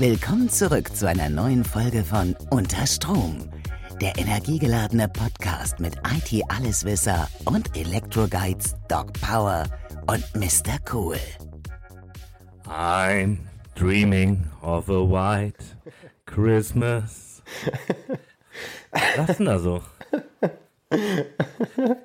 Willkommen zurück zu einer neuen Folge von Unter Strom, der energiegeladene Podcast mit IT-Alleswisser und Elektroguides Doc Power und Mr. Cool. I'm dreaming of a white Christmas. Was ist denn da so?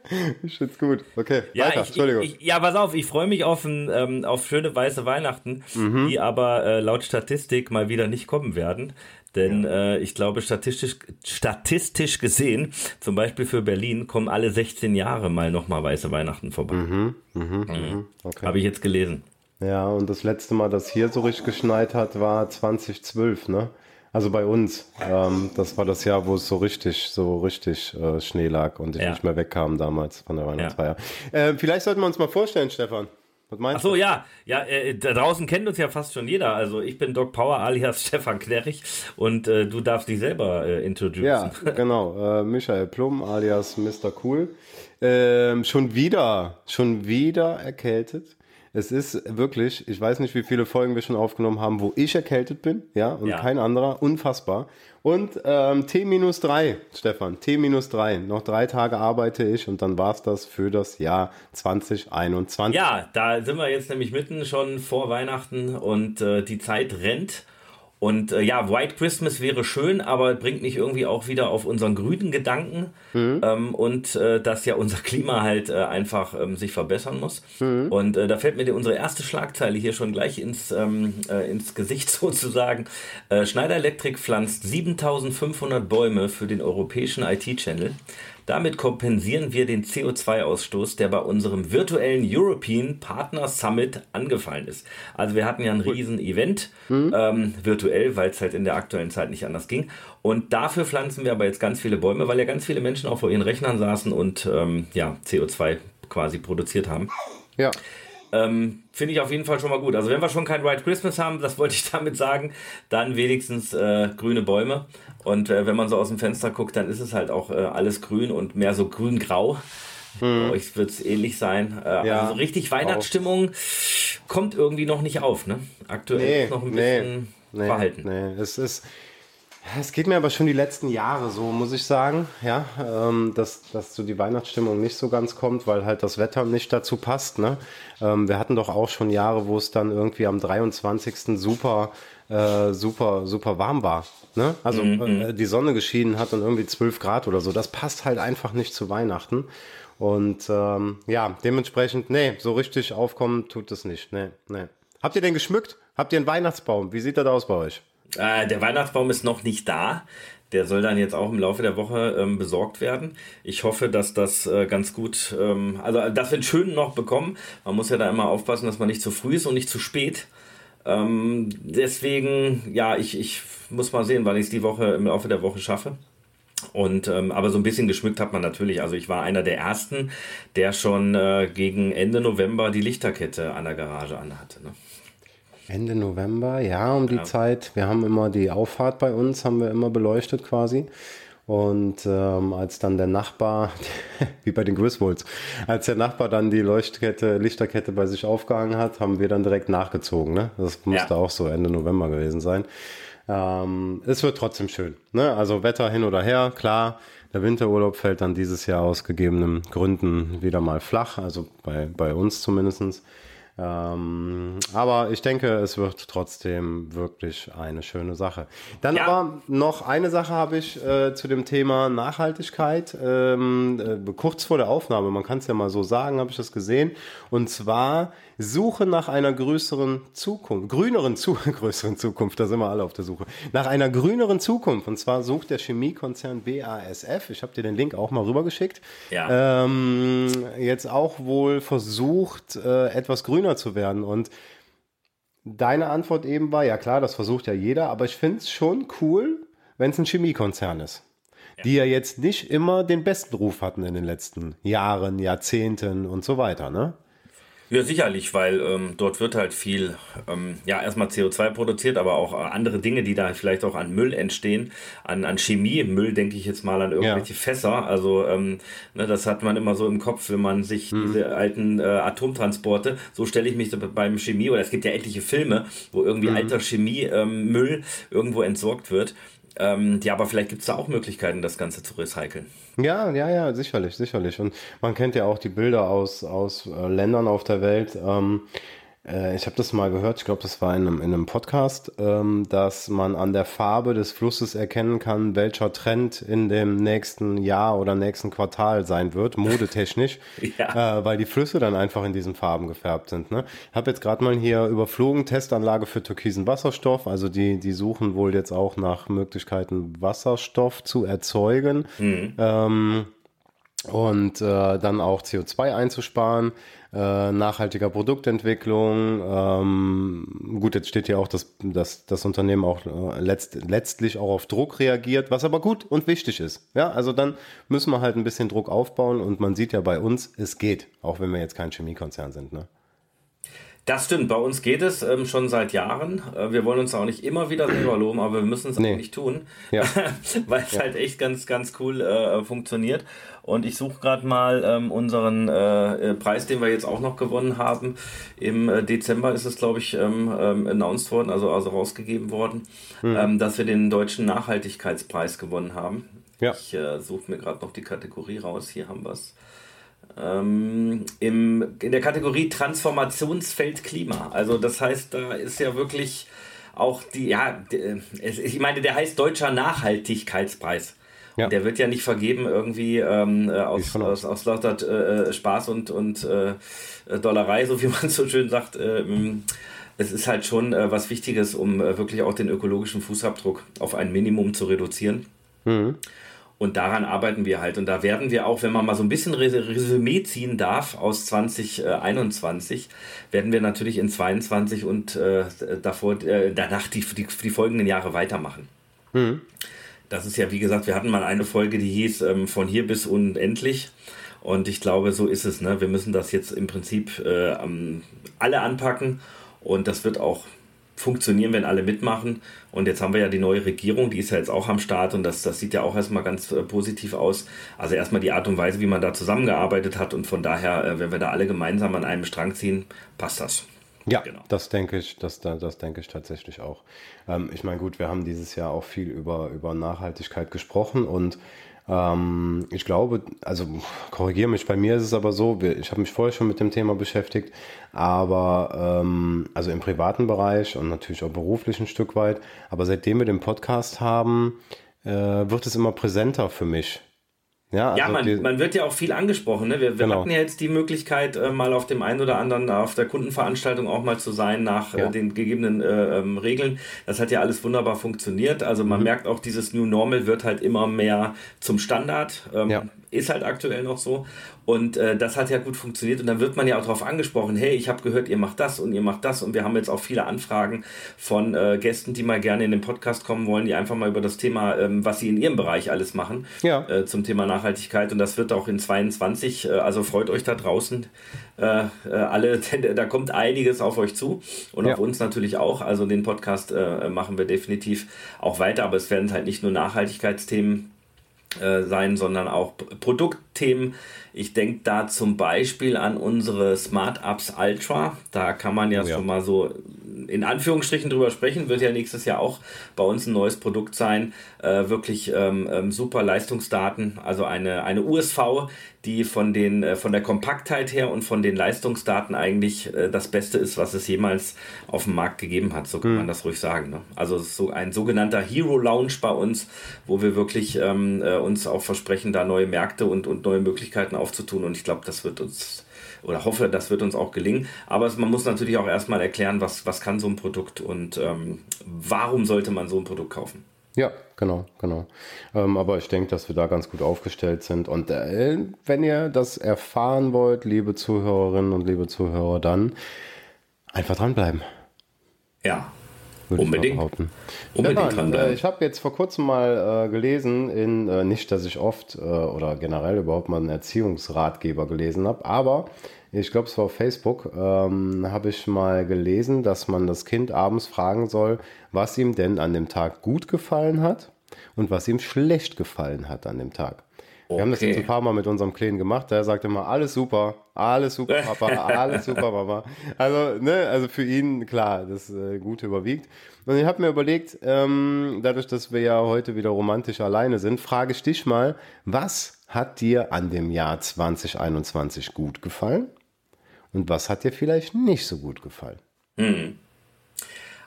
ich find's gut. Okay, ja, weiter. Ich, Entschuldigung. Ich, ja, pass auf, ich freue mich auf, ein, ähm, auf schöne weiße Weihnachten, mhm. die aber äh, laut Statistik mal wieder nicht kommen werden. Denn ja. äh, ich glaube, statistisch, statistisch gesehen, zum Beispiel für Berlin, kommen alle 16 Jahre mal nochmal weiße Weihnachten vorbei. Mhm, mh, mhm. mhm. Okay. Habe ich jetzt gelesen. Ja, und das letzte Mal, dass hier so richtig geschneit hat, war 2012, ne? Also bei uns. Ähm, das war das Jahr, wo es so richtig, so richtig äh, Schnee lag und ich ja. nicht mehr wegkam damals von der Weihnachtsfeier. Ja. Äh, vielleicht sollten wir uns mal vorstellen, Stefan. Was meinst Ach so, du? ja. Ja, äh, da draußen kennt uns ja fast schon jeder. Also ich bin Doc Power alias Stefan Klerich und äh, du darfst dich selber äh, introducen. Ja, genau. Äh, Michael Plum alias Mr. Cool. Ähm, schon wieder, schon wieder erkältet. Es ist wirklich, ich weiß nicht, wie viele Folgen wir schon aufgenommen haben, wo ich erkältet bin, ja, und ja. kein anderer. Unfassbar. Und ähm, T minus drei, Stefan, T minus drei. Noch drei Tage arbeite ich und dann war's das für das Jahr 2021. Ja, da sind wir jetzt nämlich mitten schon vor Weihnachten und äh, die Zeit rennt. Und äh, ja, White Christmas wäre schön, aber bringt mich irgendwie auch wieder auf unseren grünen Gedanken mhm. ähm, und äh, dass ja unser Klima halt äh, einfach ähm, sich verbessern muss. Mhm. Und äh, da fällt mir unsere erste Schlagzeile hier schon gleich ins, ähm, äh, ins Gesicht sozusagen. Äh, Schneider Electric pflanzt 7500 Bäume für den europäischen IT-Channel. Damit kompensieren wir den CO2-Ausstoß, der bei unserem virtuellen European Partner Summit angefallen ist. Also wir hatten ja ein riesen Event, mhm. ähm, virtuell, weil es halt in der aktuellen Zeit nicht anders ging. Und dafür pflanzen wir aber jetzt ganz viele Bäume, weil ja ganz viele Menschen auch vor ihren Rechnern saßen und ähm, ja, CO2 quasi produziert haben. Ja. Ähm, Finde ich auf jeden Fall schon mal gut. Also wenn wir schon kein White Christmas haben, das wollte ich damit sagen, dann wenigstens äh, grüne Bäume. Und äh, wenn man so aus dem Fenster guckt, dann ist es halt auch äh, alles grün und mehr so grün-grau. Hm. Bei euch wird es ähnlich sein. Äh, ja, also so richtig Weihnachtsstimmung kommt irgendwie noch nicht auf. Ne? Aktuell nee, ist noch ein bisschen nee, verhalten. Nee, es ist es geht mir aber schon die letzten Jahre so, muss ich sagen, ja, ähm, dass, dass so die Weihnachtsstimmung nicht so ganz kommt, weil halt das Wetter nicht dazu passt. Ne? Ähm, wir hatten doch auch schon Jahre, wo es dann irgendwie am 23. super, äh, super, super warm war. Ne? Also mhm. äh, die Sonne geschienen hat und irgendwie 12 Grad oder so. Das passt halt einfach nicht zu Weihnachten. Und ähm, ja, dementsprechend, nee, so richtig aufkommen tut es nicht. Nee, nee. Habt ihr den geschmückt? Habt ihr einen Weihnachtsbaum? Wie sieht das aus bei euch? Äh, der Weihnachtsbaum ist noch nicht da. Der soll dann jetzt auch im Laufe der Woche ähm, besorgt werden. Ich hoffe, dass das äh, ganz gut, ähm, also dass wir einen schönen noch bekommen. Man muss ja da immer aufpassen, dass man nicht zu früh ist und nicht zu spät. Ähm, deswegen, ja, ich, ich muss mal sehen, wann ich es die Woche im Laufe der Woche schaffe. Und ähm, aber so ein bisschen geschmückt hat man natürlich. Also ich war einer der ersten, der schon äh, gegen Ende November die Lichterkette an der Garage anhatte. Ne? Ende November, ja, um die ja. Zeit. Wir haben immer die Auffahrt bei uns, haben wir immer beleuchtet quasi. Und ähm, als dann der Nachbar, wie bei den Griswolds, als der Nachbar dann die Leuchtkette, Lichterkette bei sich aufgehangen hat, haben wir dann direkt nachgezogen. Ne? Das musste ja. auch so Ende November gewesen sein. Ähm, es wird trotzdem schön. Ne? Also Wetter hin oder her, klar. Der Winterurlaub fällt dann dieses Jahr aus gegebenen Gründen wieder mal flach, also bei, bei uns zumindestens. Ähm, aber ich denke, es wird trotzdem wirklich eine schöne Sache. Dann ja. aber noch eine Sache habe ich äh, zu dem Thema Nachhaltigkeit. Ähm, äh, kurz vor der Aufnahme, man kann es ja mal so sagen, habe ich das gesehen. Und zwar Suche nach einer größeren Zukunft, grüneren zu größeren Zukunft, da sind wir alle auf der Suche, nach einer grüneren Zukunft. Und zwar sucht der Chemiekonzern BASF, ich habe dir den Link auch mal rübergeschickt, ja. ähm, jetzt auch wohl versucht, äh, etwas grüner zu werden. Und deine Antwort eben war, ja klar, das versucht ja jeder, aber ich finde es schon cool, wenn es ein Chemiekonzern ist. Ja. Die ja jetzt nicht immer den besten Ruf hatten in den letzten Jahren, Jahrzehnten und so weiter, ne? Ja, sicherlich, weil ähm, dort wird halt viel, ähm, ja, erstmal CO2 produziert, aber auch andere Dinge, die da vielleicht auch an Müll entstehen, an, an Chemiemüll, denke ich jetzt mal an irgendwelche ja. Fässer. Also, ähm, ne, das hat man immer so im Kopf, wenn man sich mhm. diese alten äh, Atomtransporte, so stelle ich mich so beim Chemie, oder es gibt ja etliche Filme, wo irgendwie mhm. alter Chemiemüll ähm, irgendwo entsorgt wird. Ähm, ja, aber vielleicht gibt es da auch Möglichkeiten, das Ganze zu recyceln. Ja, ja, ja, sicherlich, sicherlich. Und man kennt ja auch die Bilder aus, aus äh, Ländern auf der Welt. Ähm, äh, ich habe das mal gehört, ich glaube, das war in einem, in einem Podcast, ähm, dass man an der Farbe des Flusses erkennen kann, welcher Trend in dem nächsten Jahr oder nächsten Quartal sein wird, modetechnisch, ja. äh, weil die Flüsse dann einfach in diesen Farben gefärbt sind. Ne? Ich habe jetzt gerade mal hier überflogen, Testanlage für türkisen Wasserstoff, also die, die suchen wohl jetzt auch nach Möglichkeiten, Wasserstoff zu erzeugen. Mhm. Ähm, und äh, dann auch CO2 einzusparen äh, nachhaltiger Produktentwicklung. Ähm, gut, jetzt steht hier auch, dass, dass das Unternehmen auch äh, letzt, letztlich auch auf Druck reagiert, was aber gut und wichtig ist. Ja, also dann müssen wir halt ein bisschen Druck aufbauen und man sieht ja bei uns, es geht, auch wenn wir jetzt kein Chemiekonzern sind. Ne? Das stimmt, bei uns geht es ähm, schon seit Jahren. Äh, wir wollen uns auch nicht immer wieder selber loben, aber wir müssen es nee. auch nicht tun, ja. weil es ja. halt echt ganz, ganz cool äh, funktioniert. Und ich suche gerade mal ähm, unseren äh, äh, Preis, den wir jetzt auch noch gewonnen haben. Im äh, Dezember ist es, glaube ich, ähm, ähm, announced worden, also, also rausgegeben worden, mhm. dass wir den deutschen Nachhaltigkeitspreis gewonnen haben. Ja. Ich äh, suche mir gerade noch die Kategorie raus. Hier haben wir es ähm, im, in der Kategorie Transformationsfeld Klima. Also das heißt, da ist ja wirklich auch die, ja, ich meine, der heißt Deutscher Nachhaltigkeitspreis. Ja. Der wird ja nicht vergeben irgendwie ähm, äh, aus, aus, aus lauter äh, Spaß und, und äh, Dollerei, so wie man so schön sagt. Ähm, es ist halt schon äh, was Wichtiges, um äh, wirklich auch den ökologischen Fußabdruck auf ein Minimum zu reduzieren. Mhm. Und daran arbeiten wir halt. Und da werden wir auch, wenn man mal so ein bisschen Resümee ziehen darf aus 2021, werden wir natürlich in 22 und äh, davor, äh, danach die, die, die, folgenden Jahre weitermachen. Mhm. Das ist ja, wie gesagt, wir hatten mal eine Folge, die hieß ähm, von hier bis unendlich. Und ich glaube, so ist es. Ne? Wir müssen das jetzt im Prinzip äh, alle anpacken. Und das wird auch funktionieren, wenn alle mitmachen. Und jetzt haben wir ja die neue Regierung, die ist ja jetzt auch am Start und das, das sieht ja auch erstmal ganz äh, positiv aus. Also erstmal die Art und Weise, wie man da zusammengearbeitet hat und von daher, äh, wenn wir da alle gemeinsam an einem Strang ziehen, passt das. Ja, genau. das denke ich, das, das denke ich tatsächlich auch. Ähm, ich meine, gut, wir haben dieses Jahr auch viel über, über Nachhaltigkeit gesprochen und ähm, ich glaube, also korrigiere mich, bei mir ist es aber so, ich habe mich vorher schon mit dem Thema beschäftigt, aber ähm, also im privaten Bereich und natürlich auch beruflich ein Stück weit, aber seitdem wir den Podcast haben, äh, wird es immer präsenter für mich. Ja, also ja man, man wird ja auch viel angesprochen. Ne? Wir, wir genau. hatten ja jetzt die Möglichkeit, äh, mal auf dem einen oder anderen, auf der Kundenveranstaltung auch mal zu sein nach äh, ja. äh, den gegebenen äh, ähm, Regeln. Das hat ja alles wunderbar funktioniert. Also man mhm. merkt auch, dieses New Normal wird halt immer mehr zum Standard. Ähm, ja. Ist halt aktuell noch so. Und äh, das hat ja gut funktioniert. Und dann wird man ja auch darauf angesprochen, hey, ich habe gehört, ihr macht das und ihr macht das. Und wir haben jetzt auch viele Anfragen von äh, Gästen, die mal gerne in den Podcast kommen wollen, die einfach mal über das Thema, ähm, was sie in ihrem Bereich alles machen, ja. äh, zum Thema Nachhaltigkeit. Und das wird auch in 22, äh, also freut euch da draußen äh, äh, alle, denn da kommt einiges auf euch zu und ja. auf uns natürlich auch. Also den Podcast machen wir definitiv auch weiter, aber es werden halt nicht nur Nachhaltigkeitsthemen sein, sondern auch Produktthemen, ich denke da zum Beispiel an unsere Smart Apps Ultra. Da kann man ja, oh ja. schon mal so in Anführungsstrichen drüber sprechen. Wird ja nächstes Jahr auch bei uns ein neues Produkt sein. Äh, wirklich ähm, ähm, super Leistungsdaten. Also eine, eine USV, die von, den, äh, von der Kompaktheit her und von den Leistungsdaten eigentlich äh, das Beste ist, was es jemals auf dem Markt gegeben hat. So kann mhm. man das ruhig sagen. Ne? Also so ein sogenannter Hero Lounge bei uns, wo wir wirklich ähm, äh, uns auch versprechen, da neue Märkte und, und neue Möglichkeiten aufzutun. Und ich glaube, das wird uns oder hoffe, das wird uns auch gelingen. Aber man muss natürlich auch erstmal erklären, was, was kann so ein Produkt und ähm, warum sollte man so ein Produkt kaufen. Ja, genau, genau. Ähm, aber ich denke, dass wir da ganz gut aufgestellt sind. Und äh, wenn ihr das erfahren wollt, liebe Zuhörerinnen und liebe Zuhörer, dann einfach dranbleiben. Ja, Unbedingt. Ich Unbedingt ja, äh, ich habe jetzt vor kurzem mal äh, gelesen, in, äh, nicht, dass ich oft äh, oder generell überhaupt mal einen Erziehungsratgeber gelesen habe, aber ich glaube, es war auf Facebook, ähm, habe ich mal gelesen, dass man das Kind abends fragen soll, was ihm denn an dem Tag gut gefallen hat und was ihm schlecht gefallen hat an dem Tag. Okay. Wir haben das jetzt ein paar Mal mit unserem Kleinen gemacht. Der sagt immer, alles super, alles super, Papa, alles super, Mama. Also, ne, also für ihn, klar, das äh, Gute überwiegt. Und ich habe mir überlegt, ähm, dadurch, dass wir ja heute wieder romantisch alleine sind, frage ich dich mal, was hat dir an dem Jahr 2021 gut gefallen? Und was hat dir vielleicht nicht so gut gefallen? Hm.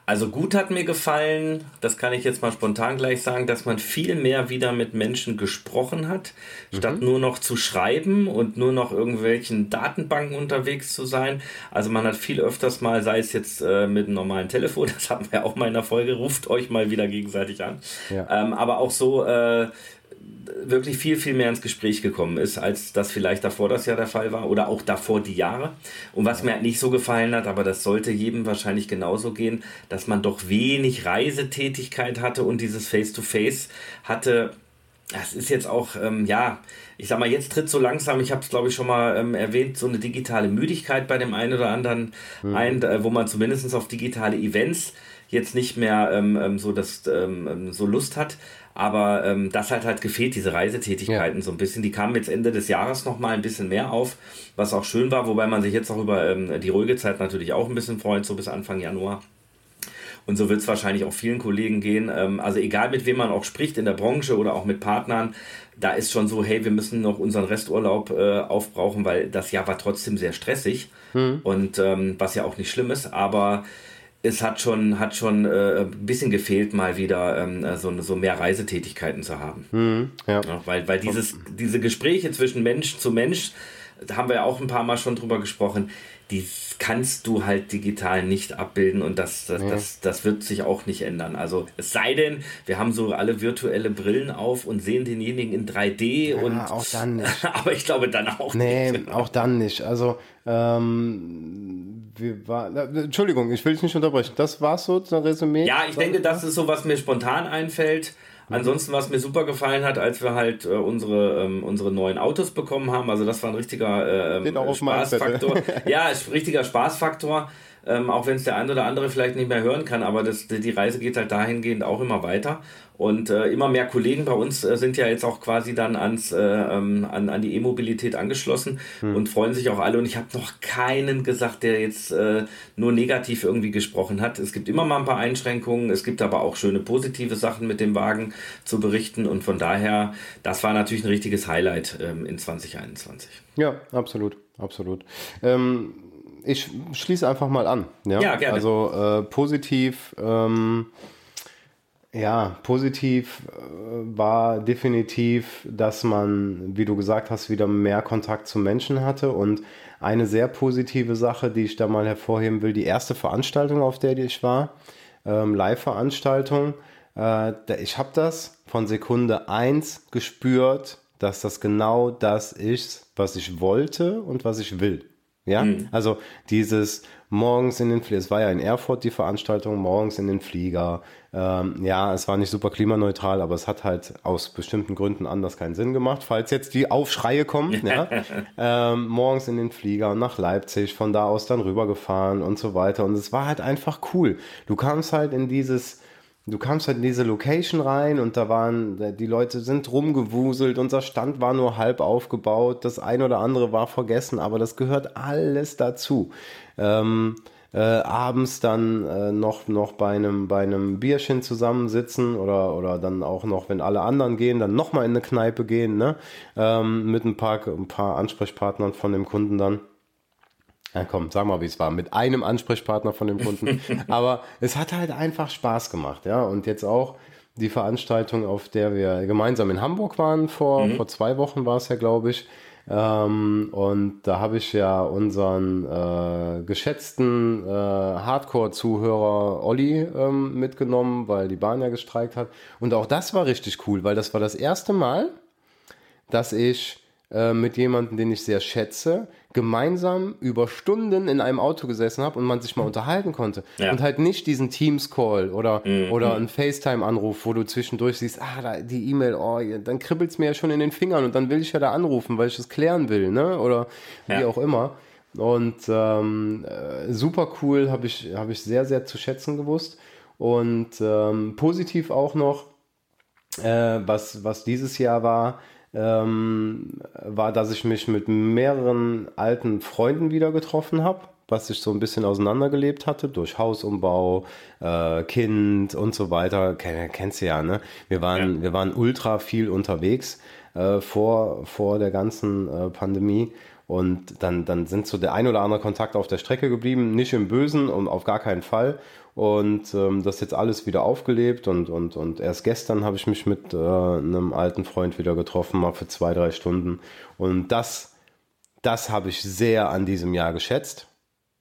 Also gut hat mir gefallen, das kann ich jetzt mal spontan gleich sagen, dass man viel mehr wieder mit Menschen gesprochen hat, mhm. statt nur noch zu schreiben und nur noch irgendwelchen Datenbanken unterwegs zu sein. Also man hat viel öfters mal, sei es jetzt äh, mit einem normalen Telefon, das hatten wir auch mal in der Folge, ruft euch mal wieder gegenseitig an. Ja. Ähm, aber auch so äh, wirklich viel, viel mehr ins Gespräch gekommen ist, als das vielleicht davor das Jahr der Fall war oder auch davor die Jahre. Und was mir halt nicht so gefallen hat, aber das sollte jedem wahrscheinlich genauso gehen, dass man doch wenig Reisetätigkeit hatte und dieses Face-to-Face -face hatte. Das ist jetzt auch, ähm, ja, ich sag mal, jetzt tritt so langsam, ich habe es glaube ich schon mal ähm, erwähnt, so eine digitale Müdigkeit bei dem einen oder anderen mhm. ein, äh, wo man zumindest auf digitale Events jetzt nicht mehr ähm, ähm so das ähm, so Lust hat. Aber ähm, das hat halt gefehlt, diese Reisetätigkeiten ja. so ein bisschen. Die kamen jetzt Ende des Jahres noch mal ein bisschen mehr auf, was auch schön war, wobei man sich jetzt auch über ähm, die ruhige Zeit natürlich auch ein bisschen freut, so bis Anfang Januar. Und so wird es wahrscheinlich auch vielen Kollegen gehen. Ähm, also egal mit wem man auch spricht in der Branche oder auch mit Partnern, da ist schon so, hey, wir müssen noch unseren Resturlaub äh, aufbrauchen, weil das Jahr war trotzdem sehr stressig. Mhm. Und ähm, was ja auch nicht schlimm ist, aber es hat schon, hat schon äh, ein bisschen gefehlt, mal wieder ähm, so, so mehr Reisetätigkeiten zu haben. Mhm, ja. ja. weil, weil dieses, diese Gespräche zwischen Mensch zu Mensch, da haben wir ja auch ein paar Mal schon drüber gesprochen, die kannst du halt digital nicht abbilden und das, das, ja. das, das wird sich auch nicht ändern. Also es sei denn, wir haben so alle virtuelle Brillen auf und sehen denjenigen in 3D ja, und auch dann nicht. aber ich glaube dann auch nee, nicht. Nee, auch dann nicht. Also ähm, wir war, Entschuldigung, ich will dich nicht unterbrechen. Das war so ein Resümee. Ja, ich denke, das ist so, was mir spontan einfällt. Ansonsten, was mir super gefallen hat, als wir halt äh, unsere, ähm, unsere neuen Autos bekommen haben, also das war ein richtiger äh, Spaßfaktor. ja, richtiger Spaßfaktor. Ähm, auch wenn es der eine oder andere vielleicht nicht mehr hören kann, aber das, die Reise geht halt dahingehend auch immer weiter. Und äh, immer mehr Kollegen bei uns äh, sind ja jetzt auch quasi dann ans, äh, ähm, an, an die E-Mobilität angeschlossen hm. und freuen sich auch alle. Und ich habe noch keinen gesagt, der jetzt äh, nur negativ irgendwie gesprochen hat. Es gibt immer mal ein paar Einschränkungen, es gibt aber auch schöne positive Sachen mit dem Wagen zu berichten. Und von daher, das war natürlich ein richtiges Highlight ähm, in 2021. Ja, absolut, absolut. Ähm, ich schließe einfach mal an. Ja, ja gerne. Also äh, positiv. Ja, positiv äh, war definitiv, dass man, wie du gesagt hast, wieder mehr Kontakt zu Menschen hatte. Und eine sehr positive Sache, die ich da mal hervorheben will, die erste Veranstaltung, auf der ich war, ähm, Live-Veranstaltung, äh, ich habe das von Sekunde 1 gespürt, dass das genau das ist, was ich wollte und was ich will. Ja, mhm. also dieses morgens in den Flieger, es war ja in Erfurt die Veranstaltung, morgens in den Flieger. Ähm, ja, es war nicht super klimaneutral, aber es hat halt aus bestimmten Gründen anders keinen Sinn gemacht. Falls jetzt die Aufschreie kommen, ja, ähm, morgens in den Flieger nach Leipzig, von da aus dann rübergefahren und so weiter. Und es war halt einfach cool. Du kamst halt in dieses du kamst halt in diese Location rein und da waren, die Leute sind rumgewuselt, unser Stand war nur halb aufgebaut, das ein oder andere war vergessen, aber das gehört alles dazu. Ähm, äh, abends dann äh, noch, noch bei einem, bei Bierchen zusammensitzen oder, oder dann auch noch, wenn alle anderen gehen, dann nochmal in eine Kneipe gehen, ne? Ähm, mit ein paar, ein paar Ansprechpartnern von dem Kunden dann. Ja, komm, sag mal, wie es war. Mit einem Ansprechpartner von dem Kunden. Aber es hat halt einfach Spaß gemacht, ja. Und jetzt auch die Veranstaltung, auf der wir gemeinsam in Hamburg waren, vor, mhm. vor zwei Wochen war es ja, glaube ich. Ähm, und da habe ich ja unseren äh, geschätzten äh, Hardcore-Zuhörer Olli ähm, mitgenommen, weil die Bahn ja gestreikt hat. Und auch das war richtig cool, weil das war das erste Mal, dass ich äh, mit jemandem, den ich sehr schätze, gemeinsam über Stunden in einem Auto gesessen habe und man sich mal unterhalten konnte. Ja. Und halt nicht diesen Teams-Call oder, mhm. oder einen FaceTime-Anruf, wo du zwischendurch siehst, ah, da, die E-Mail, oh, dann kribbelt es mir ja schon in den Fingern und dann will ich ja da anrufen, weil ich das klären will, ne? Oder wie ja. auch immer. Und ähm, äh, super cool, habe ich, hab ich sehr, sehr zu schätzen gewusst. Und ähm, positiv auch noch, äh, was, was dieses Jahr war, ähm, war, dass ich mich mit mehreren alten Freunden wieder getroffen habe, was ich so ein bisschen auseinandergelebt hatte durch Hausumbau, äh, Kind und so weiter. Kenn, kennst du ja, ne? Wir waren, ja. wir waren ultra viel unterwegs äh, vor, vor der ganzen äh, Pandemie. Und dann, dann sind so der ein oder andere Kontakt auf der Strecke geblieben, nicht im Bösen und auf gar keinen Fall. Und ähm, das ist jetzt alles wieder aufgelebt und, und, und erst gestern habe ich mich mit äh, einem alten Freund wieder getroffen, mal für zwei, drei Stunden. Und das, das habe ich sehr an diesem Jahr geschätzt.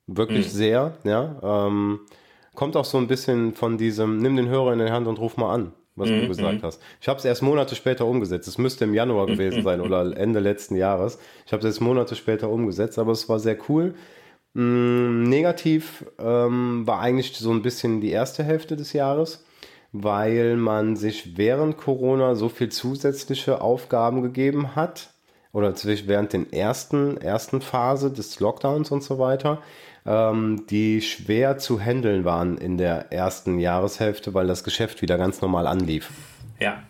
Wirklich mhm. sehr, ja. Ähm, kommt auch so ein bisschen von diesem, nimm den Hörer in die Hand und ruf mal an, was mhm. du gesagt mhm. hast. Ich habe es erst Monate später umgesetzt. Es müsste im Januar gewesen sein oder Ende letzten Jahres. Ich habe es jetzt Monate später umgesetzt, aber es war sehr cool. Mm, negativ ähm, war eigentlich so ein bisschen die erste Hälfte des Jahres, weil man sich während Corona so viel zusätzliche Aufgaben gegeben hat oder während den ersten, ersten Phase des Lockdowns und so weiter, ähm, die schwer zu handeln waren in der ersten Jahreshälfte, weil das Geschäft wieder ganz normal anlief. Ja.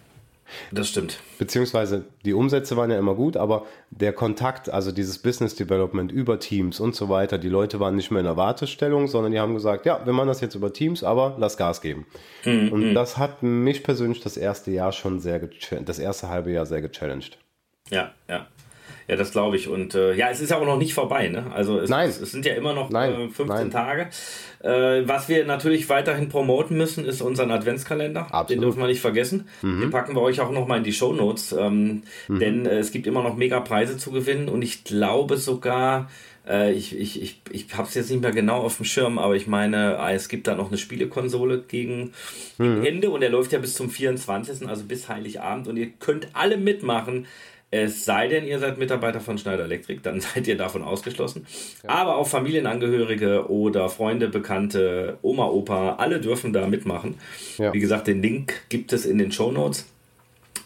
Das stimmt. Beziehungsweise die Umsätze waren ja immer gut, aber der Kontakt, also dieses Business Development über Teams und so weiter, die Leute waren nicht mehr in der Wartestellung, sondern die haben gesagt, ja, wir machen das jetzt über Teams, aber lass Gas geben. Mhm. Und das hat mich persönlich das erste Jahr schon sehr, das erste halbe Jahr sehr gechallenged. Ja, ja. Ja, das glaube ich. Und äh, ja, es ist ja auch noch nicht vorbei. Ne? Also es, nein. es, es sind ja immer noch nein. Äh, 15 nein. Tage. Äh, was wir natürlich weiterhin promoten müssen, ist unseren Adventskalender. Absolut. Den dürfen wir nicht vergessen. Mhm. Den packen wir euch auch noch mal in die Show Notes. Ähm, mhm. Denn äh, es gibt immer noch mega Preise zu gewinnen. Und ich glaube sogar, äh, ich, ich, ich, ich habe es jetzt nicht mehr genau auf dem Schirm, aber ich meine, äh, es gibt da noch eine Spielekonsole gegen, mhm. Ende und der läuft ja bis zum 24., also bis Heiligabend und ihr könnt alle mitmachen. Es sei denn, ihr seid Mitarbeiter von Schneider Electric, dann seid ihr davon ausgeschlossen. Ja. Aber auch Familienangehörige oder Freunde, Bekannte, Oma, Opa, alle dürfen da mitmachen. Ja. Wie gesagt, den Link gibt es in den Show Notes.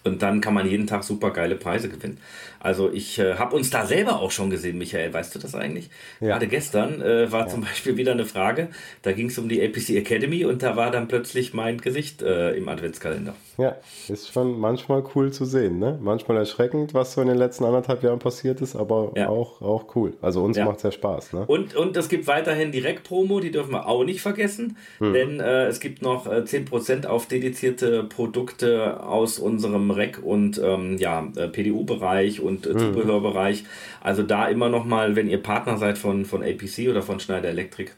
Und dann kann man jeden Tag super geile Preise gewinnen. Also ich äh, habe uns da selber auch schon gesehen, Michael. Weißt du das eigentlich? Ja. Gerade gestern äh, war ja. zum Beispiel wieder eine Frage. Da ging es um die APC Academy und da war dann plötzlich mein Gesicht äh, im Adventskalender. Ja, ist schon manchmal cool zu sehen. Ne? Manchmal erschreckend, was so in den letzten anderthalb Jahren passiert ist, aber ja. auch, auch cool. Also uns ja. macht es ja Spaß. Ne? Und, und es gibt weiterhin Direkt-Promo, die dürfen wir auch nicht vergessen, hm. denn äh, es gibt noch äh, 10% auf dedizierte Produkte aus unserem Rec- und ähm, ja, äh, PDU-Bereich und äh, Zubehörbereich. Also da immer noch mal, wenn ihr Partner seid von, von APC oder von Schneider Electric,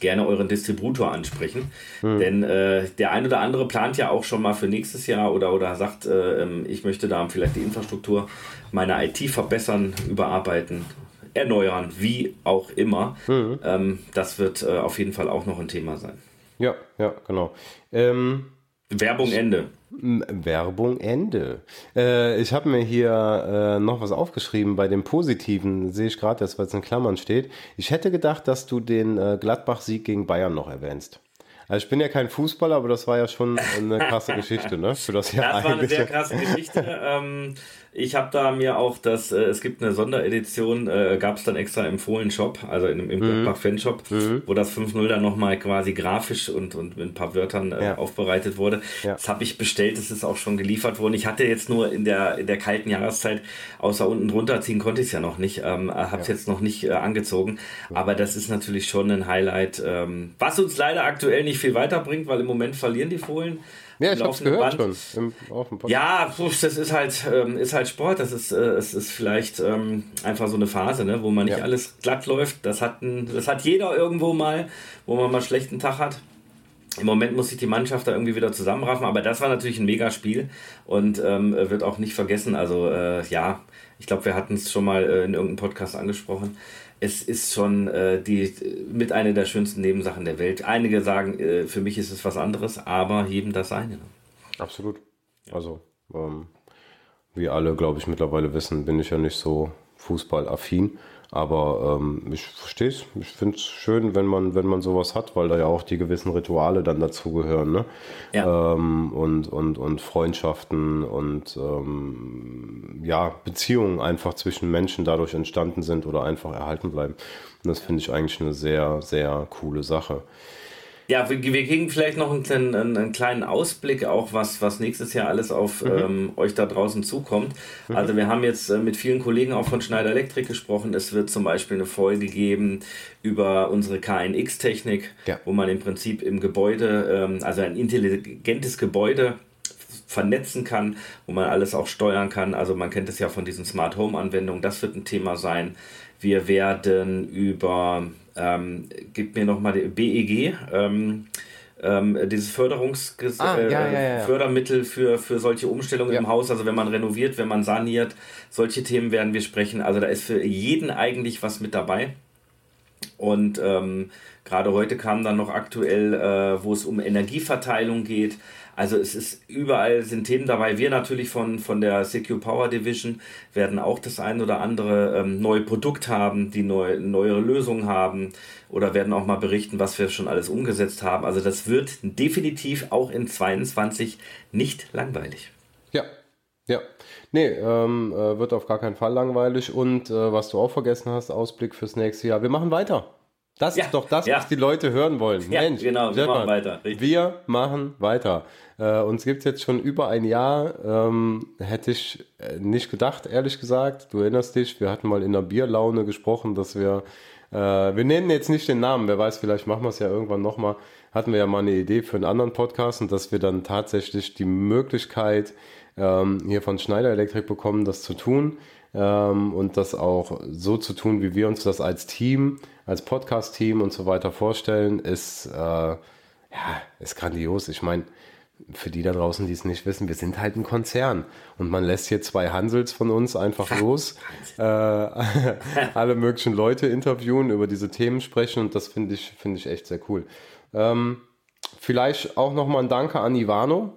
gerne euren Distributor ansprechen. Hm. Denn äh, der ein oder andere plant ja auch schon mal für nächstes Jahr oder, oder sagt, äh, ähm, ich möchte da vielleicht die Infrastruktur meiner IT verbessern, überarbeiten, erneuern, wie auch immer. Hm. Ähm, das wird äh, auf jeden Fall auch noch ein Thema sein. Ja, ja, genau. Ähm, Werbung Ende. Werbung Ende. Äh, ich habe mir hier äh, noch was aufgeschrieben bei dem Positiven, sehe ich gerade, das was in Klammern steht. Ich hätte gedacht, dass du den äh, Gladbach-Sieg gegen Bayern noch erwähnst. Also ich bin ja kein Fußballer, aber das war ja schon eine krasse Geschichte, ne? Für das Jahr. Das war eine sehr krasse Geschichte. ähm, ich habe da mir auch das, äh, es gibt eine Sonderedition, äh, gab es dann extra im Fohlen-Shop, also im, im mhm. Fanshop, mhm. wo das 5.0 dann nochmal quasi grafisch und, und mit ein paar Wörtern äh, ja. aufbereitet wurde. Ja. Das habe ich bestellt, das ist auch schon geliefert worden. Ich hatte jetzt nur in der, in der kalten Jahreszeit, außer unten drunter ziehen konnte ich es ja noch nicht, ähm, habe es ja. jetzt noch nicht äh, angezogen. Aber das ist natürlich schon ein Highlight, ähm, was uns leider aktuell nicht viel weiterbringt, weil im Moment verlieren die Fohlen. Ja, ich hab's gehört Band. schon. Im, ja, das ist halt, ähm, ist halt Sport. Das ist, äh, es ist vielleicht ähm, einfach so eine Phase, ne, wo man nicht ja. alles glatt läuft. Das hat, ein, das hat jeder irgendwo mal, wo man mal einen schlechten Tag hat. Im Moment muss sich die Mannschaft da irgendwie wieder zusammenraffen, aber das war natürlich ein Megaspiel und ähm, wird auch nicht vergessen. Also äh, ja, ich glaube, wir hatten es schon mal äh, in irgendeinem Podcast angesprochen es ist schon äh, die mit einer der schönsten Nebensachen der Welt. Einige sagen, äh, für mich ist es was anderes, aber jedem das seine. Ne? Absolut. Also, ähm, wie alle, glaube ich, mittlerweile wissen, bin ich ja nicht so fußballaffin. Aber ähm, ich verstehe es. Ich finde es schön, wenn man, wenn man sowas hat, weil da ja auch die gewissen Rituale dann dazugehören. Ne? Ja. Ähm, und, und, und Freundschaften und ähm, ja, Beziehungen einfach zwischen Menschen dadurch entstanden sind oder einfach erhalten bleiben. Und das finde ich eigentlich eine sehr, sehr coole Sache. Ja, wir, wir kriegen vielleicht noch einen, einen, einen, kleinen Ausblick, auch was, was nächstes Jahr alles auf mhm. ähm, euch da draußen zukommt. Mhm. Also wir haben jetzt äh, mit vielen Kollegen auch von Schneider Elektrik gesprochen. Es wird zum Beispiel eine Folge geben über unsere KNX-Technik, ja. wo man im Prinzip im Gebäude, ähm, also ein intelligentes Gebäude vernetzen kann, wo man alles auch steuern kann. Also man kennt es ja von diesen Smart Home Anwendungen. Das wird ein Thema sein. Wir werden über ähm, gib mir nochmal die BEG, ähm, ähm, dieses Förderungsges ah, ja, ja, ja, Fördermittel für, für solche Umstellungen im Haus, also wenn man renoviert, wenn man saniert, solche Themen werden wir sprechen. Also da ist für jeden eigentlich was mit dabei. Und ähm, gerade heute kam dann noch aktuell, äh, wo es um Energieverteilung geht. Also es ist überall sind Themen dabei. Wir natürlich von, von der Secure Power Division werden auch das ein oder andere ähm, neue Produkt haben, die neu, neuere Lösungen haben oder werden auch mal berichten, was wir schon alles umgesetzt haben. Also das wird definitiv auch in 22 nicht langweilig. Ja, ja. Nee, ähm, äh, wird auf gar keinen Fall langweilig. Und äh, was du auch vergessen hast, Ausblick fürs nächste Jahr. Wir machen weiter. Das ja, ist doch das, ja. was die Leute hören wollen. Ja, Mensch, genau, wir machen weiter. Richtig. Wir machen weiter. Äh, uns gibt es jetzt schon über ein Jahr. Ähm, hätte ich äh, nicht gedacht, ehrlich gesagt. Du erinnerst dich, wir hatten mal in der Bierlaune gesprochen, dass wir, äh, wir nennen jetzt nicht den Namen, wer weiß, vielleicht machen wir es ja irgendwann nochmal. Hatten wir ja mal eine Idee für einen anderen Podcast und dass wir dann tatsächlich die Möglichkeit ähm, hier von Schneider Elektrik bekommen, das zu tun ähm, und das auch so zu tun, wie wir uns das als Team, als Podcast-Team und so weiter vorstellen, ist, äh, ja, ist grandios. Ich meine, für die da draußen, die es nicht wissen, wir sind halt ein Konzern und man lässt hier zwei Hansels von uns einfach los, äh, alle möglichen Leute interviewen, über diese Themen sprechen und das finde ich, finde ich echt sehr cool. Ähm, vielleicht auch nochmal ein Danke an Ivano.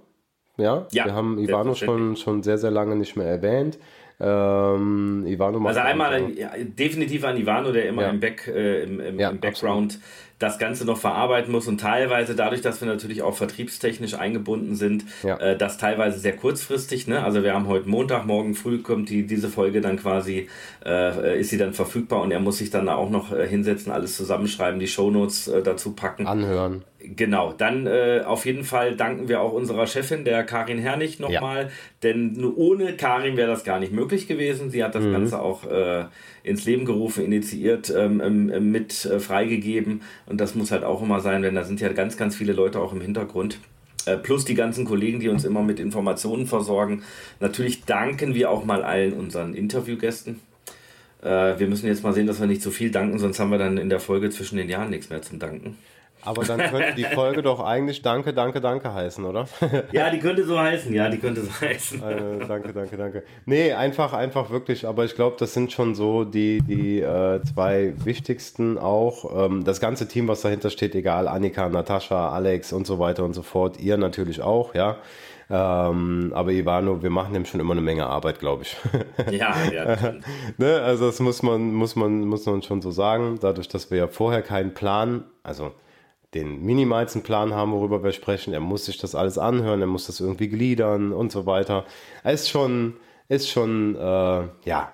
Ja, ja wir haben Ivano schon, schon sehr, sehr lange nicht mehr erwähnt. Ähm, Ivano also einmal ja, definitiv an Ivano, der immer ja. im, Back, äh, im, im, ja, im Background absolut. das Ganze noch verarbeiten muss und teilweise dadurch, dass wir natürlich auch vertriebstechnisch eingebunden sind, äh, das teilweise sehr kurzfristig. Ne? Also wir haben heute Montag, morgen früh kommt die, diese Folge dann quasi, äh, ist sie dann verfügbar und er muss sich dann auch noch äh, hinsetzen, alles zusammenschreiben, die Shownotes äh, dazu packen. Anhören. Genau, dann äh, auf jeden Fall danken wir auch unserer Chefin, der Karin Herrlich, nochmal, ja. denn ohne Karin wäre das gar nicht möglich gewesen. Sie hat das mhm. Ganze auch äh, ins Leben gerufen, initiiert, ähm, ähm, mit äh, freigegeben und das muss halt auch immer sein, denn da sind ja ganz, ganz viele Leute auch im Hintergrund. Äh, plus die ganzen Kollegen, die uns immer mit Informationen versorgen. Natürlich danken wir auch mal allen unseren Interviewgästen. Äh, wir müssen jetzt mal sehen, dass wir nicht zu viel danken, sonst haben wir dann in der Folge zwischen den Jahren nichts mehr zum Danken. Aber dann könnte die Folge doch eigentlich Danke, Danke, Danke heißen, oder? ja, die könnte so heißen, ja, die könnte so heißen. Äh, danke, danke, danke. Nee, einfach, einfach wirklich, aber ich glaube, das sind schon so die, die äh, zwei wichtigsten auch. Ähm, das ganze Team, was dahinter steht, egal, Annika, Natascha, Alex und so weiter und so fort, ihr natürlich auch, ja. Ähm, aber Ivano, wir machen dem schon immer eine Menge Arbeit, glaube ich. Ja, ja. ne? Also das muss man, muss man, muss man schon so sagen. Dadurch, dass wir ja vorher keinen Plan, also den minimalsten Plan haben, worüber wir sprechen. Er muss sich das alles anhören, er muss das irgendwie gliedern und so weiter. Ist schon, ist schon, äh, ja,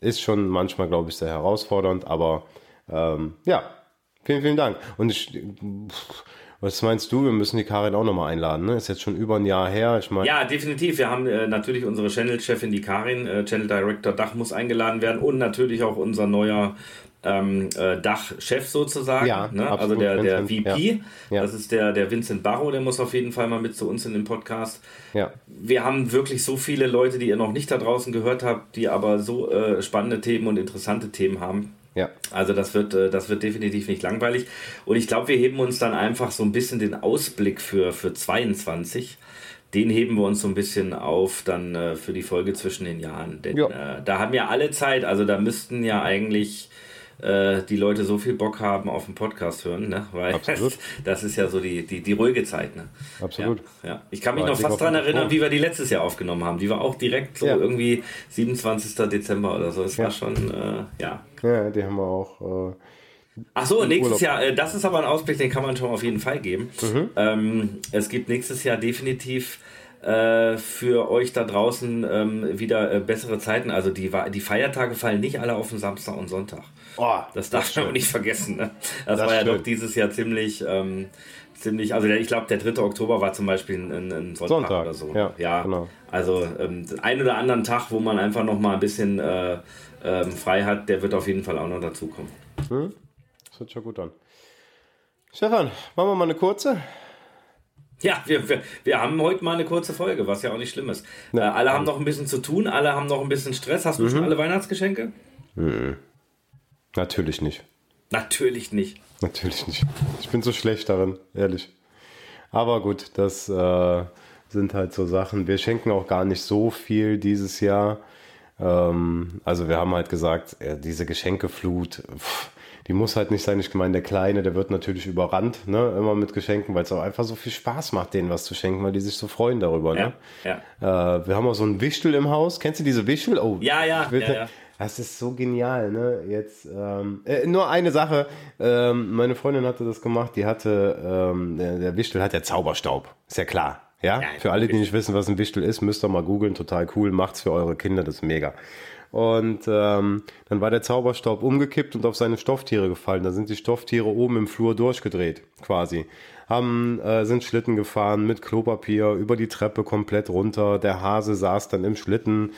ist schon manchmal, glaube ich, sehr herausfordernd, aber ähm, ja, vielen, vielen Dank. Und ich, was meinst du? Wir müssen die Karin auch nochmal einladen, ne? Ist jetzt schon über ein Jahr her. Ich mein ja, definitiv. Wir haben äh, natürlich unsere Channel-Chefin, die Karin, äh, Channel Director Dach muss eingeladen werden und natürlich auch unser neuer ähm, äh, Dachchef sozusagen, ja, ne? also der, der VP. Ja. Das ist der, der Vincent Barrow, der muss auf jeden Fall mal mit zu uns in den Podcast. Ja. Wir haben wirklich so viele Leute, die ihr noch nicht da draußen gehört habt, die aber so äh, spannende Themen und interessante Themen haben. Ja. Also das wird, äh, das wird definitiv nicht langweilig. Und ich glaube, wir heben uns dann einfach so ein bisschen den Ausblick für, für 22 den heben wir uns so ein bisschen auf dann äh, für die Folge zwischen den Jahren. Denn äh, da haben ja alle Zeit, also da müssten ja eigentlich äh, die Leute so viel Bock haben auf den Podcast hören, ne? Weil Absolut. das ist ja so die, die, die ruhige Zeit, ne? Absolut. Ja, ja. Ich kann mich noch fast daran erinnern, wie wir die letztes Jahr aufgenommen haben. Die war auch direkt so ja. irgendwie 27. Dezember oder so. Es war schon, äh, ja. Ja, die haben wir auch. Äh, Ach so, nächstes Urlaub. Jahr, äh, das ist aber ein Ausblick, den kann man schon auf jeden Fall geben. Mhm. Ähm, es gibt nächstes Jahr definitiv äh, für euch da draußen ähm, wieder äh, bessere Zeiten. Also die, die Feiertage fallen nicht alle auf den Samstag und Sonntag. Oh, das darf man nicht vergessen. Ne? Das, das, war ja doch dieses Jahr ziemlich, ähm, ziemlich, also ich glaube, der 3. Oktober war zum Beispiel ein, ein Sonntag, Sonntag, oder so. Ja, ja genau. also ähm, ein oder anderen Tag, wo man einfach noch mal ein bisschen äh, ähm, frei hat, der wird auf jeden Fall auch noch dazukommen. Hm? Das hört schon gut an. Stefan, machen wir mal eine kurze? Ja, wir, wir, wir haben heute mal eine kurze Folge, was ja auch nicht schlimm ist. Ja. Äh, alle haben noch ein bisschen zu tun, alle haben noch ein bisschen Stress. Hast du mhm. schon alle Weihnachtsgeschenke? Mhm. Natürlich nicht. Natürlich nicht. Natürlich nicht. Ich bin so schlecht darin, ehrlich. Aber gut, das äh, sind halt so Sachen. Wir schenken auch gar nicht so viel dieses Jahr. Ähm, also wir haben halt gesagt, äh, diese Geschenkeflut, pff, die muss halt nicht sein. Ich meine, der Kleine, der wird natürlich überrannt, ne, immer mit Geschenken, weil es auch einfach so viel Spaß macht, denen was zu schenken, weil die sich so freuen darüber. Ne? Ja, ja. Äh, wir haben auch so ein Wichtel im Haus. Kennst du diese Wichtel? Oh, ja, ja, ja, ja. Das ist so genial, ne? Jetzt ähm, äh, nur eine Sache. Ähm, meine Freundin hatte das gemacht. Die hatte ähm, der, der Wichtel hat ja Zauberstaub, ist ja klar. Ja, ja für alle, die nicht wissen, was ein Wichtel ist, müsst ihr mal googeln. Total cool. Macht's für eure Kinder, das ist mega. Und ähm, dann war der Zauberstaub umgekippt und auf seine Stofftiere gefallen. Da sind die Stofftiere oben im Flur durchgedreht, quasi. Haben, äh, sind Schlitten gefahren mit Klopapier über die Treppe komplett runter. Der Hase saß dann im Schlitten.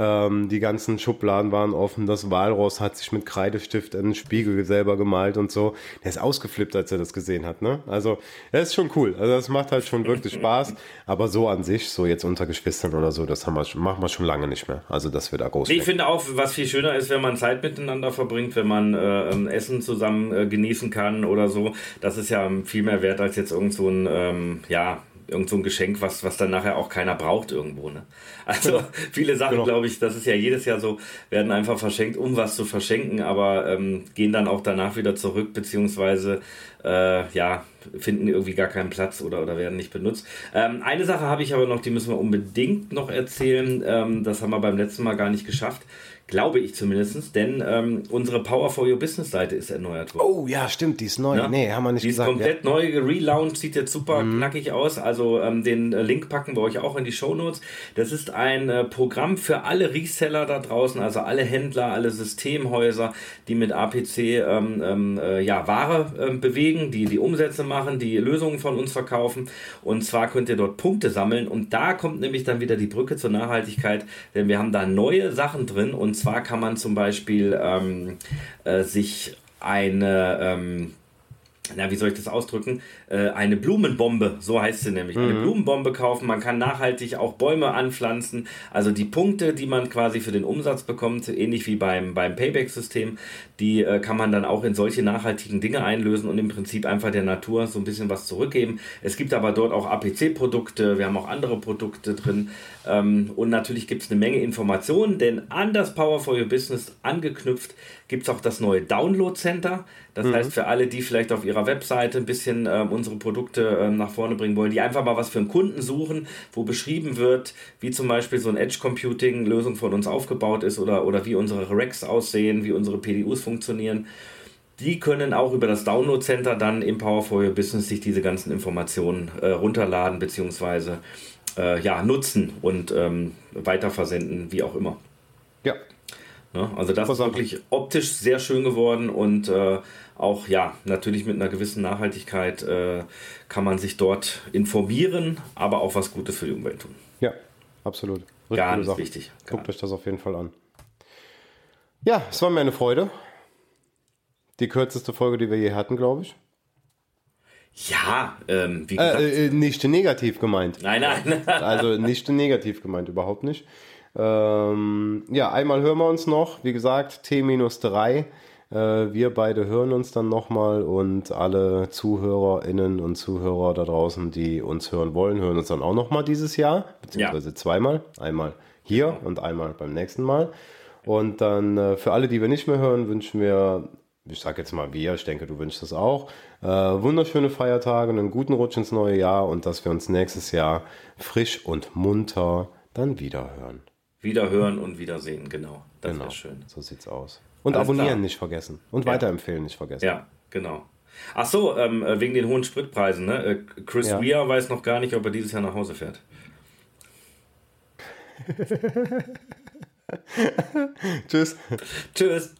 Ähm, die ganzen Schubladen waren offen. Das Walross hat sich mit Kreidestift in den Spiegel selber gemalt und so. Der ist ausgeflippt, als er das gesehen hat. Ne? Also, er ist schon cool. Also, das macht halt schon wirklich Spaß. Aber so an sich, so jetzt unter Geschwistern oder so, das haben wir, machen wir schon lange nicht mehr. Also, dass wir da groß. Ich finde auch, was viel schöner ist, wenn man Zeit miteinander verbringt, wenn man äh, Essen zusammen äh, genießen kann oder so. Das ist ja viel mehr wert als jetzt irgend so ein, ähm, ja, irgend so ein Geschenk, was, was dann nachher auch keiner braucht irgendwo. Ne? Also genau. viele Sachen, genau. glaube ich, das ist ja jedes Jahr so, werden einfach verschenkt, um was zu verschenken, aber ähm, gehen dann auch danach wieder zurück, beziehungsweise äh, ja, finden irgendwie gar keinen Platz oder, oder werden nicht benutzt. Ähm, eine Sache habe ich aber noch, die müssen wir unbedingt noch erzählen. Ähm, das haben wir beim letzten Mal gar nicht geschafft. Glaube ich zumindest, denn ähm, unsere Power for Your Business Seite ist erneuert worden. Oh ja, stimmt, die ist neu. Ja? Nee, haben wir nicht die gesagt. Die ist komplett ja. neu relaunched, sieht jetzt super mhm. knackig aus. Also ähm, den äh, Link packen wir euch auch in die Show Notes. Das ist ein äh, Programm für alle Reseller da draußen, also alle Händler, alle Systemhäuser, die mit APC ähm, ähm, äh, ja, Ware ähm, bewegen, die die Umsätze machen, die Lösungen von uns verkaufen. Und zwar könnt ihr dort Punkte sammeln und da kommt nämlich dann wieder die Brücke zur Nachhaltigkeit, denn wir haben da neue Sachen drin und zwar kann man zum Beispiel ähm, äh, sich eine ähm, na, wie soll ich das ausdrücken? Äh, eine Blumenbombe, so heißt sie nämlich. Mhm. Eine Blumenbombe kaufen. Man kann nachhaltig auch Bäume anpflanzen. Also die Punkte, die man quasi für den Umsatz bekommt, ähnlich wie beim, beim Payback-System, die äh, kann man dann auch in solche nachhaltigen Dinge einlösen und im Prinzip einfach der Natur so ein bisschen was zurückgeben. Es gibt aber dort auch APC-Produkte, wir haben auch andere Produkte drin. Ähm, und natürlich gibt es eine Menge Informationen, denn an das Power for Your Business angeknüpft gibt es auch das neue Download Center. Das mhm. heißt, für alle, die vielleicht auf ihrer Webseite ein bisschen äh, unsere Produkte äh, nach vorne bringen wollen, die einfach mal was für einen Kunden suchen, wo beschrieben wird, wie zum Beispiel so ein Edge Computing Lösung von uns aufgebaut ist oder, oder wie unsere Racks aussehen, wie unsere PDUs funktionieren. Die können auch über das Download Center dann im Power for Your Business sich diese ganzen Informationen äh, runterladen bzw. Äh, ja, nutzen und ähm, weiterversenden, wie auch immer. Ja, Ne? Also das ist wirklich optisch sehr schön geworden und äh, auch ja, natürlich mit einer gewissen Nachhaltigkeit äh, kann man sich dort informieren, aber auch was Gutes für die Umwelt tun. Ja, absolut. Richtig Ganz wichtig. Guckt euch das auf jeden Fall an. Ja, es war mir eine Freude. Die kürzeste Folge, die wir je hatten, glaube ich. Ja, ähm, wie gesagt. Äh, äh, nicht negativ gemeint. Nein, nein. also nicht negativ gemeint, überhaupt nicht. Ähm, ja, einmal hören wir uns noch. Wie gesagt, T-3. Äh, wir beide hören uns dann nochmal und alle ZuhörerInnen und Zuhörer da draußen, die uns hören wollen, hören uns dann auch nochmal dieses Jahr, beziehungsweise ja. zweimal. Einmal hier genau. und einmal beim nächsten Mal. Und dann äh, für alle, die wir nicht mehr hören, wünschen wir ich sage jetzt mal wir, ich denke, du wünschst es auch, äh, wunderschöne Feiertage, einen guten Rutsch ins neue Jahr und dass wir uns nächstes Jahr frisch und munter dann wieder hören. Wieder hören und wiedersehen, genau. Das genau, schön. So sieht's aus. Und Alles abonnieren klar. nicht vergessen. Und ja. weiterempfehlen nicht vergessen. Ja, genau. Ach so, ähm, äh, wegen den hohen Spritpreisen. Ne? Äh, Chris ja. Weir weiß noch gar nicht, ob er dieses Jahr nach Hause fährt. Tschüss. Tschüss.